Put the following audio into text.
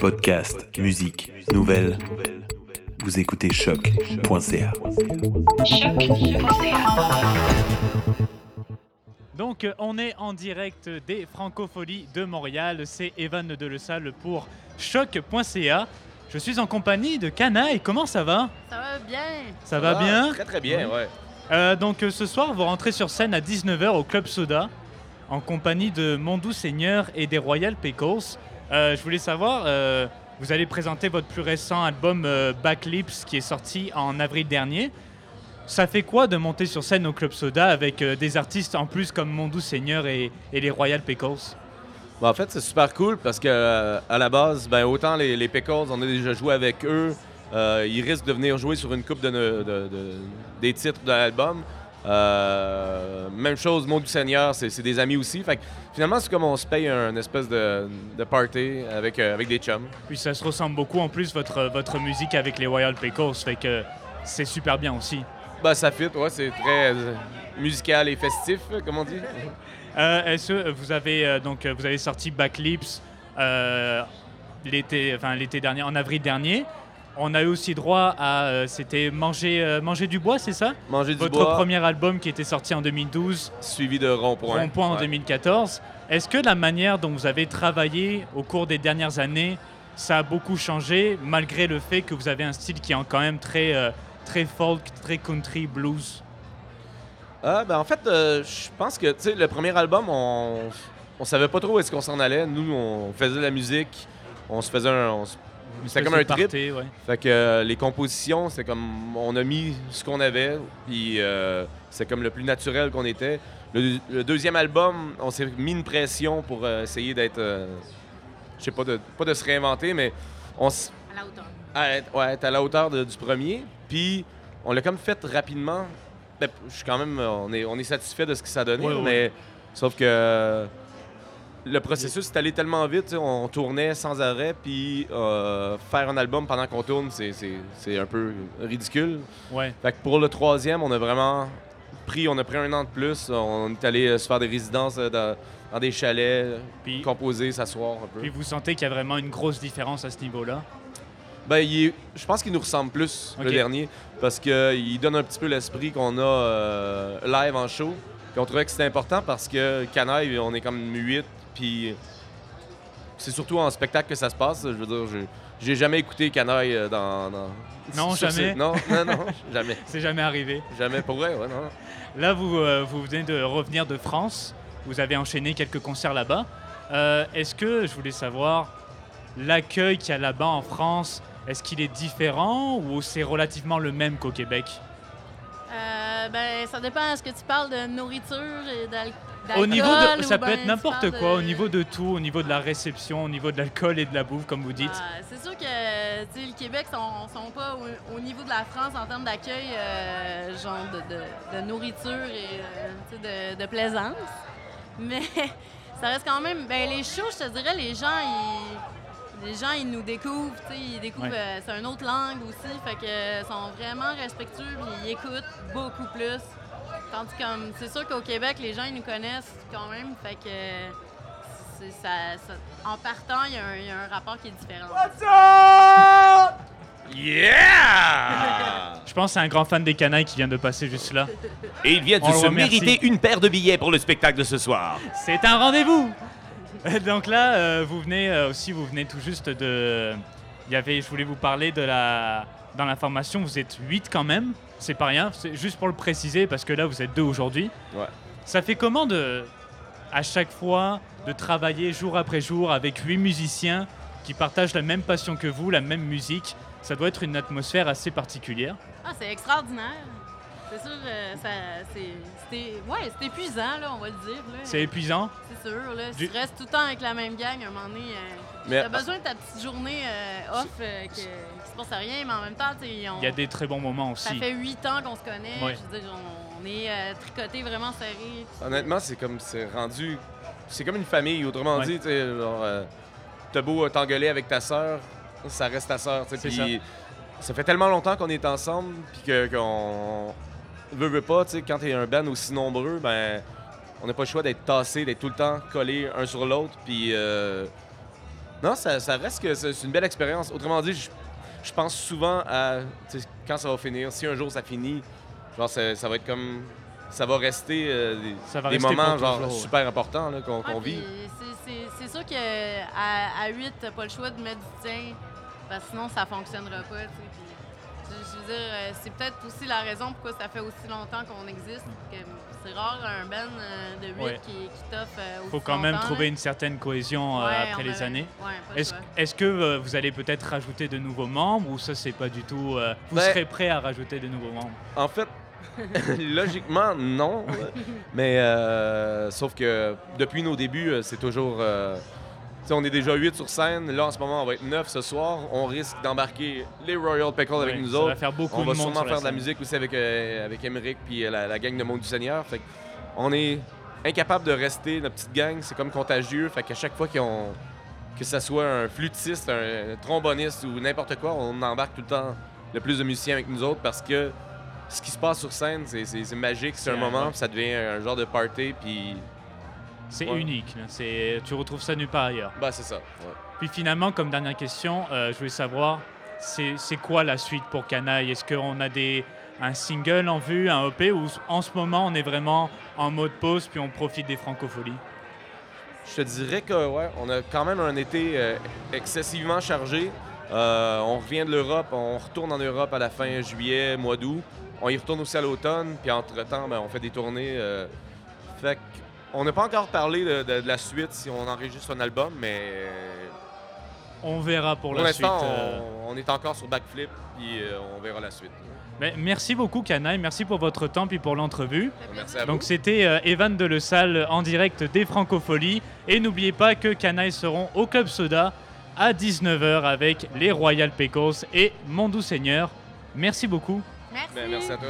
Podcast, musique, nouvelles. Vous écoutez choc.ca. Donc euh, on est en direct des Francopholies de Montréal, c'est Evan de Le Salle pour choc.ca. Je suis en compagnie de Canaille, comment ça va? Ça va bien. Ça va bien? Très très bien, ouais. Euh, Donc euh, ce soir vous rentrez sur scène à 19h au Club Soda en compagnie de Mondou Seigneur et des Royal Pickles. Euh, je voulais savoir, euh, vous allez présenter votre plus récent album euh, Backlips qui est sorti en avril dernier. Ça fait quoi de monter sur scène au Club Soda avec des artistes en plus comme Mondou Seigneur et, les Royal Pickles? Bon, en fait, c'est super cool parce que à la base, ben, autant les, les Pickles, on a déjà joué avec eux. ils risquent de venir jouer sur une coupe de, de- de- des titres de l'album. Même chose, Mot du Seigneur, c'est des amis aussi. Fait que, finalement, c'est comme on se paye un espèce de, de party avec, euh, avec des chums. Puis ça se ressemble beaucoup en plus votre, votre musique avec les Royal Pickles, fait que c'est super bien aussi. Ben, ça fit, ouais, c'est très euh, musical et festif, comme on dit. Euh, Est-ce que vous avez donc vous avez sorti Backlips l'été, enfin dernier, en avril dernier. On a eu aussi droit à euh, c'était manger euh, manger du bois, c'est ça? Manger du Votre bois, premier album qui était sorti en 2012, suivi de rond-point. Rond-point en Ouais. 2014. Est-ce que la manière dont vous avez travaillé au cours des dernières années, ça a beaucoup changé malgré le fait que vous avez un style qui est quand même très euh, très folk, très country blues? Ah, ben en fait, je pense que, le premier album, on, on savait pas trop où est-ce qu'on s'en allait. Nous, on faisait de la musique, on se faisait un... on se- C'était comme un trip. Party, ouais. Fait que euh, les compositions, c'est comme... On a mis ce qu'on avait, puis euh, c'est comme le plus naturel qu'on était. Le, le deuxième album, on s'est mis une pression pour euh, essayer d'être... euh, je sais pas, de, pas de se réinventer, mais on s- À la hauteur. à être, ouais, être à la hauteur de- du premier. Puis on l'a comme fait rapidement. Ben, je suis quand même, on est, on est satisfait de ce que ça a donné, Ouais, ouais. mais sauf que euh, le processus est allé tellement vite, on tournait sans arrêt, puis euh, faire un album pendant qu'on tourne, c'est- un peu ridicule. Ouais. Fait que pour le troisième, on a vraiment pris, on a pris un an de plus, on est allé euh, se faire des résidences euh, dans, dans des chalets, Puis, composer, s'asseoir un peu. puis vous sentez qu'il y a vraiment une grosse différence à ce niveau-là? Ben, il est- je pense qu'il nous ressemble plus, le dernier, parce qu'il donne un petit peu l'esprit qu'on a euh, live en show. Puis on trouvait que c'était important parce que Canaille, on est comme 8, puis c'est surtout en spectacle que ça se passe. Je veux dire, je- j'ai jamais écouté Canaille euh, dans, dans- Non, jamais? non, non, jamais. C'est jamais arrivé. Jamais, pour vrai, ouais, non. Là, vous, euh, vous venez de revenir de France. Vous avez enchaîné quelques concerts là-bas. Euh, est-ce que, je voulais savoir, l'accueil qu'il y a là-bas en France, est-ce qu'il est différent ou c'est relativement le même qu'au Québec? Euh, ben, ça dépend. Est-ce que tu parles de nourriture et d'al- d'alcool? Au niveau de, ça peut ben être n'importe quoi, de- au niveau de tout, au niveau de la réception, au niveau de l'alcool et de la bouffe, comme vous dites. Ah, c'est sûr que le Québec sont, sont pas au, au niveau de la France en termes d'accueil, euh, genre de, de- de nourriture et euh, de plaisance. Mais ça reste quand même. Ben, les shows, je te dirais, les gens, ils, les gens, ils nous découvrent. tu sais, Ils découvrent. Ouais. euh, c'est une autre langue aussi. Fait que euh, sont vraiment respectueux puis ils écoutent beaucoup plus. Tandis que comme c'est sûr qu'au Québec, les gens ils nous connaissent quand même. Fait que c'est- ça, ça- en partant, il y, a un- il y a un rapport qui est différent. Yeah! Je pense que c'est un grand fan des canailles qui vient de passer juste là. Et il vient de On se mériter une paire de billets pour le spectacle de ce soir. C'est un rendez-vous. Donc là, euh, vous venez euh, aussi, vous venez tout juste de. Il y avait, je voulais vous parler de la. Dans la formation, vous êtes 8 quand même. C'est pas rien. C'est juste pour le préciser parce que là, vous êtes deux aujourd'hui. Ouais. Ça fait comment de, à chaque fois, de travailler jour après jour avec huit musiciens qui partagent la même passion que vous, la même musique? Ça doit être une atmosphère assez particulière. Ah, c'est extraordinaire. C'est sûr, euh, ça, c'est, c'était, ouais, c'est épuisant, là, on va le dire. Là. C'est épuisant. C'est sûr, là. Si Du- tu restes tout le temps avec la même gang, à un moment donné, euh, Mais- t'as besoin de ta petite journée euh, off euh, que, qui se passe à rien, mais en même temps, on- Il y a des très bons moments ça aussi. fait huit ans qu'on se connaît. Ouais. Je veux dire, on, on est euh, tricotés vraiment serrés. Honnêtement, c'est comme c'est rendu. C'est comme une famille. Autrement Ouais. dit, euh, t'as beau t'engueuler avec ta sœur, ça reste ta sœur. tu sais, C'est puis ça. fait tellement longtemps qu'on est ensemble, puis que- qu'on veut, veut pas, tu quand t'es un band aussi nombreux, ben, on n'a pas le choix d'être tassé, d'être tout le temps collé un sur l'autre, puis. euh, Non, ça, ça reste que c'est une belle expérience. Autrement dit, je, je pense souvent à tu quand ça va finir. Si un jour ça finit, genre ça, ça va être comme. Ça va rester euh, des, Ça va des rester moments genre, toujours, ouais. super importants là, qu'on Ouais, vit. c'est- sûr qu'à à 8, t'as pas le choix de mettre du tien, parce que sinon, ça fonctionnera pas. tu dire, euh, c'est peut-être aussi la raison pourquoi ça fait aussi longtemps qu'on existe. que C'est rare un band euh, de 8 Ouais. qui, qui t'offre euh, faut aussi quand même trouver là. une certaine cohésion euh, Ouais, après les avait- années. Ouais, Est-ce que euh, vous allez peut-être rajouter de nouveaux membres ou ça c'est pas du tout euh, vous Ben- serez prêt à rajouter de nouveaux membres? En fait, logiquement, non. Mais euh, sauf que depuis nos débuts, c'est toujours. euh, on est déjà 8 sur scène. Là, en ce moment, on va être 9 ce soir. On risque d'embarquer les Royal Pickle avec Ouais, nous ça autres. va faire beaucoup On de va sûrement faire de la musique aussi avec, euh, avec Emmerich puis euh, la, la gang de Monde du Seigneur. Fait on est incapable de rester notre petite gang. C'est comme contagieux. Fait qu'à chaque fois qu'on que ce soit un flûtiste, un tromboniste ou n'importe quoi, on embarque tout le temps le plus de musiciens avec nous autres parce que ce qui se passe sur scène, c'est- magique, c'est un moment, puis ça devient un genre de party, puis C'est Ouais. unique. C'est tu retrouves ça nulle part ailleurs. bah c'est ça. ouais. Puis finalement, comme dernière question, euh, je voulais savoir, c'est c'est quoi la suite pour Canaille Est-ce qu'on a des, un single en vue, un EP, ou en ce moment on est vraiment en mode pause puis on profite des francopholies? Je te dirais que ouais, on a quand même un été euh, excessivement chargé. Euh, on revient de l'Europe, on retourne en Europe à la fin juillet, mois d'août. On y retourne aussi à l'automne, puis entre-temps, ben, on fait des tournées. fait on n'a pas encore parlé de, de- de la suite si on enregistre un album, mais On verra pour, pour, la suite. l'instant, euh. on, on est encore sur Backflip, puis euh, on verra la suite. Mais merci beaucoup Canaille, merci pour votre temps puis pour l'entrevue. Merci à Donc vous. c'était euh, Evan de Le Salle en direct des Francopholies. Et n'oubliez pas que Canaille seront au Club Soda à 19h avec les Royal Pecos et Mon Doux Seigneur. Merci beaucoup. Merci. Ben, merci à toi.